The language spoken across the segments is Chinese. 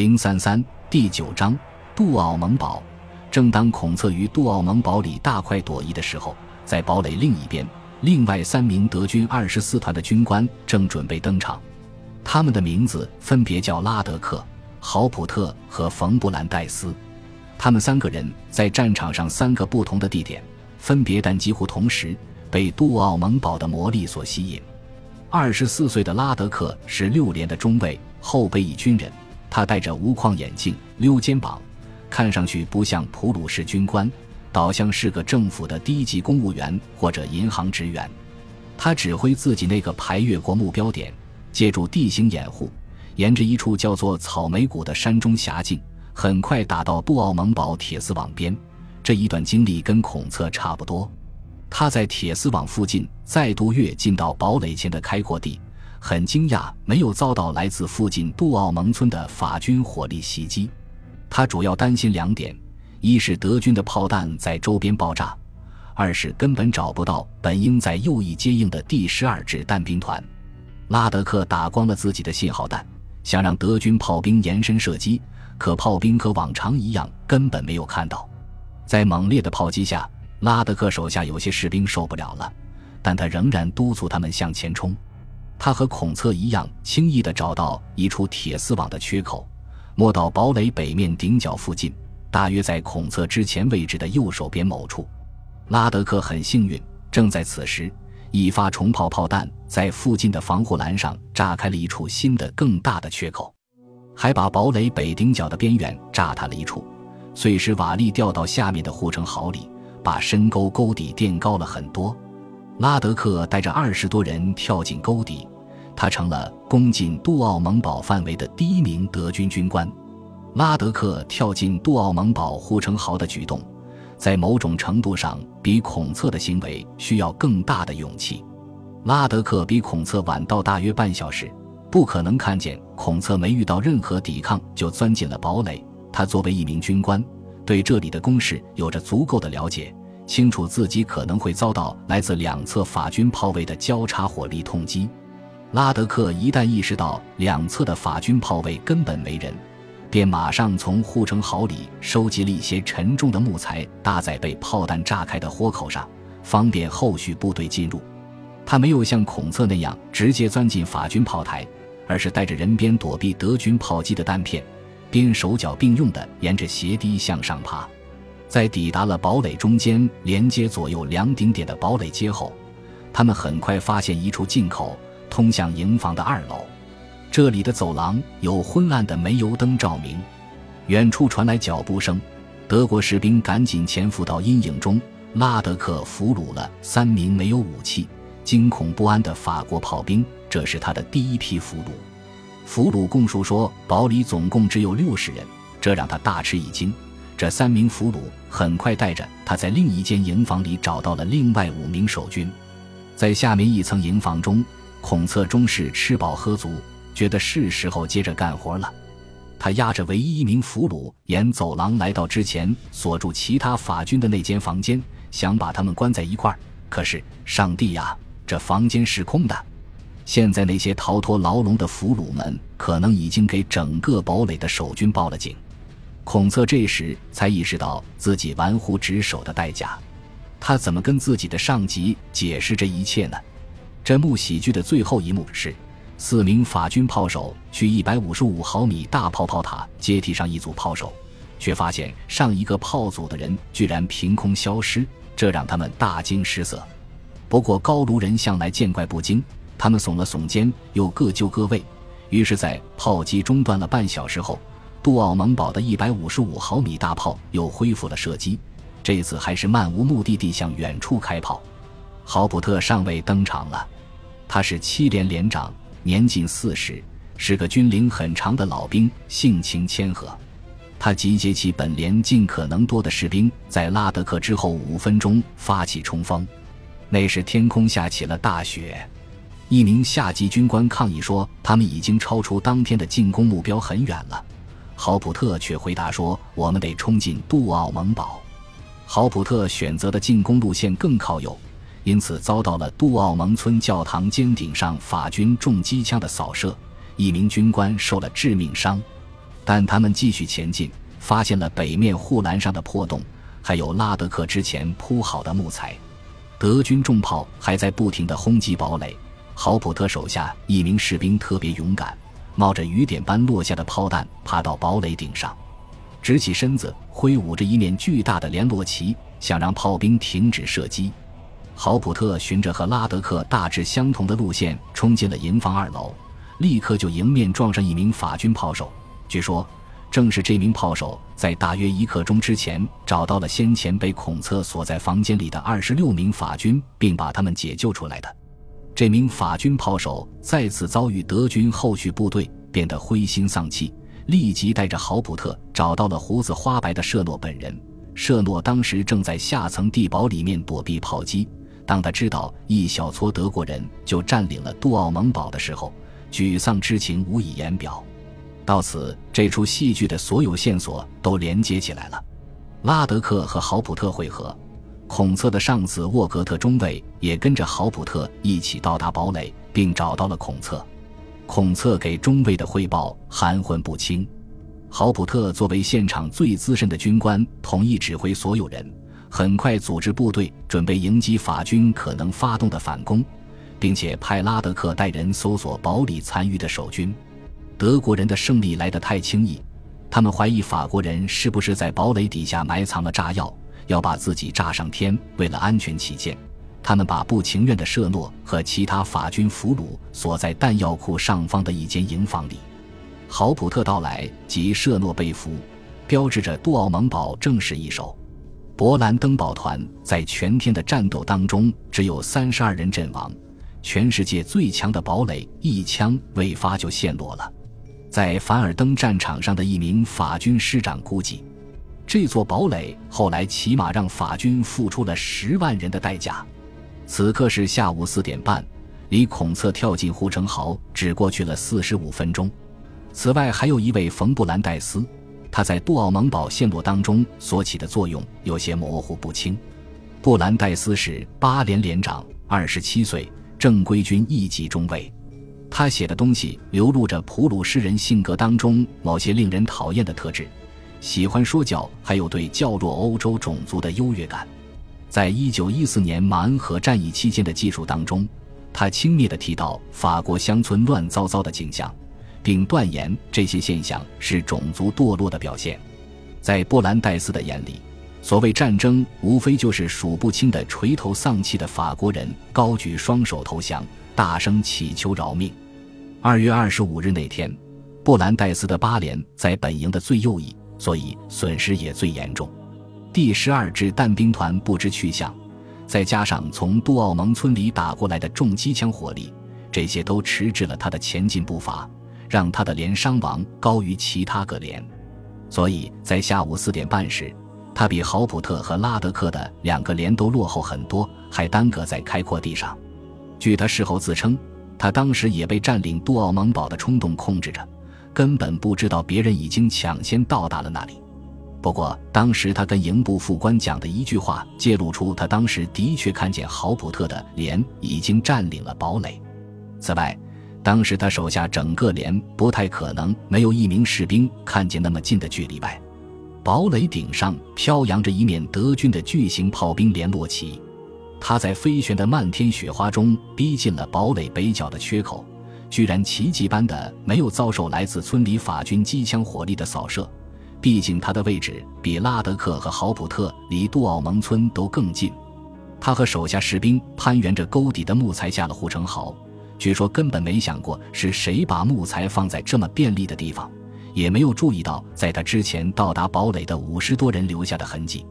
零三三第九章杜奥蒙堡。正当孔策于杜奥蒙堡里大快朵颐的时候，在堡垒另一边，另外三名德军二十四团的军官正准备登场。他们的名字分别叫拉德克、豪普特和冯布兰戴斯。他们三个人在战场上三个不同的地点，分别但几乎同时被杜奥蒙堡的魔力所吸引。二十四岁的拉德克是六连的中尉，后备役军人。他戴着无框眼镜，溜肩膀，看上去不像普鲁士军官，倒像是个政府的低级公务员或者银行职员。他指挥自己那个排越过目标点，借助地形掩护，沿着一处叫做草莓谷的山中狭径，很快打到杜奥蒙堡铁丝网边。这一段经历跟孔策差不多。他在铁丝网附近再度跃进到堡垒前的开阔地，很惊讶没有遭到来自附近杜奥蒙村的法军火力袭击。他主要担心两点：一是德军的炮弹在周边爆炸；二是根本找不到本应在右翼接应的第十二支弹兵团。拉德克打光了自己的信号弹，想让德军炮兵延伸射击，可炮兵和往常一样根本没有看到。在猛烈的炮击下。拉德克手下有些士兵受不了了，但他仍然督促他们向前冲。他和孔策一样，轻易地找到一处铁丝网的缺口，摸到堡垒北面顶角附近，大约在孔策之前位置的右手边某处。拉德克很幸运，正在此时，一发重炮炮弹在附近的防护栏上炸开了一处新的、更大的缺口，还把堡垒北顶角的边缘炸塌了一处，碎石瓦砾掉到下面的护城壕里。把深沟沟底垫高了很多。拉德克带着二十多人跳进沟底，他成了攻进杜奥蒙堡范围的第一名德军军官。拉德克跳进杜奥蒙堡护城壕的举动，在某种程度上比孔策的行为需要更大的勇气。拉德克比孔策晚到大约半小时，不可能看见孔策没遇到任何抵抗就钻进了堡垒。他作为一名军官。对这里的攻势有着足够的了解，清楚自己可能会遭到来自两侧法军炮位的交叉火力痛击。拉德克一旦意识到两侧的法军炮位根本没人，便马上从护城壕里收集了一些沉重的木材，搭在被炮弹炸开的豁口上，方便后续部队进入。他没有像孔策那样直接钻进法军炮台，而是带着人边躲避德军炮击的弹片。边手脚并用地沿着斜堤向上爬，在抵达了堡垒中间连接左右两顶点的堡垒街后，他们很快发现一处进口通向营房的二楼。这里的走廊有昏暗的煤油灯照明，远处传来脚步声。德国士兵赶紧潜伏到阴影中。拉德克俘虏了三名没有武器、惊恐不安的法国炮兵，这是他的第一批俘虏。俘虏供述说，堡里总共只有六十人，这让他大吃一惊。这三名俘虏很快带着他在另一间营房里找到了另外五名守军。在下面一层营房中，孔策终是吃饱喝足，觉得是时候接着干活了。他押着唯一一名俘虏，沿走廊来到之前锁住其他法军的那间房间，想把他们关在一块儿。可是，上帝呀，这房间是空的。现在那些逃脱牢笼的俘虏们，可能已经给整个堡垒的守军报了警。孔策这时才意识到自己玩忽职守的代价。他怎么跟自己的上级解释这一切呢？这幕喜剧的最后一幕是，四名法军炮手去一百五十五毫米大炮炮塔接替上一组炮手，却发现上一个炮组的人居然凭空消失，这让他们大惊失色。不过高卢人向来见怪不惊。他们耸了耸肩，又各就各位。于是，在炮击中断了半小时后，杜奥蒙堡的一百五十五毫米大炮又恢复了射击。这次还是漫无目的地向远处开炮。豪普特上尉登场了，他是七连连长，年近四十，是个军龄很长的老兵，性情谦和。他集结起本连尽可能多的士兵，在拉德克之后五分钟发起冲锋。那时天空下起了大雪。一名下级军官抗议说：“他们已经超出当天的进攻目标很远了。”豪普特却回答说：“我们得冲进杜奥蒙堡。”豪普特选择的进攻路线更靠右，因此遭到了杜奥蒙村教堂尖顶上法军重机枪的扫射，一名军官受了致命伤。但他们继续前进，发现了北面护栏上的破洞，还有拉德克之前铺好的木材。德军重炮还在不停地轰击堡垒。豪普特手下一名士兵特别勇敢，冒着雨点般落下的炮弹，爬到堡垒顶上，直起身子，挥舞着一面巨大的联络旗，想让炮兵停止射击。豪普特循着和拉德克大致相同的路线冲进了营房二楼，立刻就迎面撞上一名法军炮手。据说，正是这名炮手在大约一刻钟之前找到了先前被孔策锁在房间里的二十六名法军，并把他们解救出来的。这名法军炮手再次遭遇德军后续部队，变得灰心丧气，立即带着豪普特找到了胡子花白的舍诺本人。舍诺当时正在下层地堡里面躲避炮击。当他知道一小撮德国人就占领了杜奥蒙堡的时候，沮丧之情无以言表。到此，这出戏剧的所有线索都连接起来了。拉德克和豪普特会合，孔策的上司沃格特中尉也跟着豪普特一起到达堡垒，并找到了孔策。孔策给中尉的汇报含混不清。豪普特作为现场最资深的军官，统一指挥所有人。很快组织部队准备迎击法军可能发动的反攻，并且派拉德克带人搜索堡里残余的守军。德国人的胜利来得太轻易，他们怀疑法国人是不是在堡垒底下埋藏了炸药，要把自己炸上天。为了安全起见，他们把不情愿的舍诺和其他法军俘虏锁在弹药库上方的一间营房里。豪普特到来及舍诺被俘，标志着杜奥蒙堡正式易手。勃兰登堡团在全天的战斗当中只有三十二人阵亡，全世界最强的堡垒一枪未发就陷落了。在凡尔登战场上的一名法军师长估计，这座堡垒后来起码让法军付出了十万人的代价。此刻是下午四点半，离孔策跳进护城壕只过去了四十五分钟。此外，还有一位冯布兰代斯。他在杜奥蒙堡陷落当中所起的作用有些模糊不清。布兰代斯是八连连长，二十七岁，正规军一级中尉。他写的东西流露着普鲁士人性格当中某些令人讨厌的特质，喜欢说教，还有对较弱欧洲种族的优越感。在一九一四年马恩河战役期间的记述当中，他轻蔑地提到法国乡村乱糟糟的景象。并断言这些现象是种族堕落的表现。在波兰戴斯的眼里，所谓战争无非就是数不清的垂头丧气的法国人高举双手投降，大声祈求饶命。二月二十五日那天，布兰戴斯的八连在本营的最右翼，所以损失也最严重。第十二支弹兵团不知去向，再加上从杜奥蒙村里打过来的重机枪火力，这些都迟滞了他的前进步伐。让他的连伤亡高于其他各连，所以在下午四点半时，他比豪普特和拉德克的两个连都落后很多，还耽搁在开阔地上。据他事后自称，他当时也被占领杜奥蒙堡的冲动控制着，根本不知道别人已经抢先到达了那里。不过，当时他跟营部副官讲的一句话，揭露出他当时的确看见豪普特的连已经占领了堡垒。此外，当时他手下整个连不太可能没有一名士兵看见那么近的距离外，堡垒顶上飘扬着一面德军的巨型炮兵联络旗，他在飞旋的漫天雪花中逼近了堡垒北角的缺口，居然奇迹般的没有遭受来自村里法军机枪火力的扫射。毕竟他的位置比拉德克和豪普特离杜奥蒙村都更近，他和手下士兵攀援着沟底的木材下了护城壕。据说根本没想过是谁把木材放在这么便利的地方，也没有注意到在他之前到达堡垒的五十多人留下的痕迹。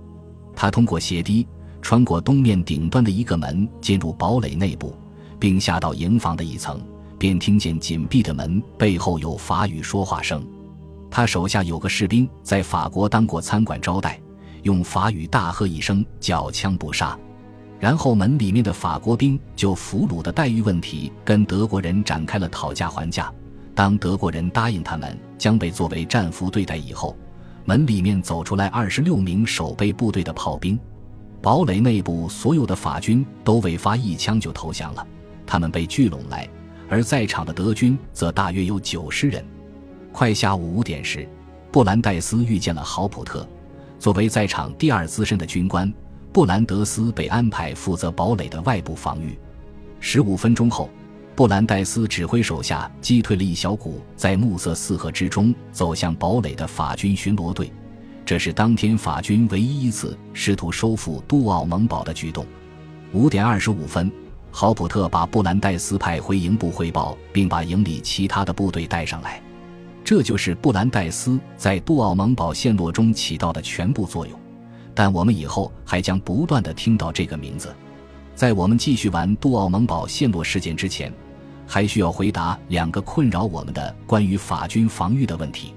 他通过斜梯穿过东面顶端的一个门进入堡垒内部，并下到营房的一层，便听见紧闭的门背后有法语说话声。他手下有个士兵在法国当过餐馆招待，用法语大喝一声“缴枪不杀”。然后门里面的法国兵就俘虏的待遇问题跟德国人展开了讨价还价。当德国人答应他们将被作为战俘对待以后，门里面走出来二十六名守备部队的炮兵。堡垒内部所有的法军都未发一枪就投降了，他们被聚拢来，而在场的德军则大约有九十人。快下午五点时，布兰戴斯遇见了豪普特。作为在场第二资深的军官，布兰德斯被安排负责堡垒的外部防御。十五分钟后，布兰代斯指挥手下击退了一小股在暮色四合之中走向堡垒的法军巡逻队。这是当天法军唯一一次试图收复杜奥蒙堡的举动。五点二十五分，豪普特把布兰代斯派回营部汇报，并把营里其他的部队带上来。这就是布兰代斯在杜奥蒙堡陷落中起到的全部作用。但我们以后还将不断的听到这个名字。在我们继续玩杜奥蒙堡陷落事件之前，还需要回答两个困扰我们的关于法军防御的问题：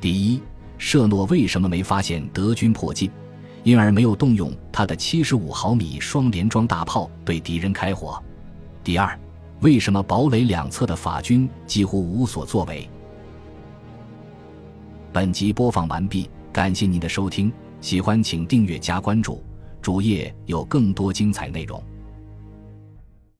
第一，舍诺为什么没发现德军迫近，因而没有动用他的七十五毫米双联装大炮对敌人开火？第二，为什么堡垒两侧的法军几乎无所作为？本集播放完毕，感谢您的收听，喜欢请订阅加关注，主页有更多精彩内容。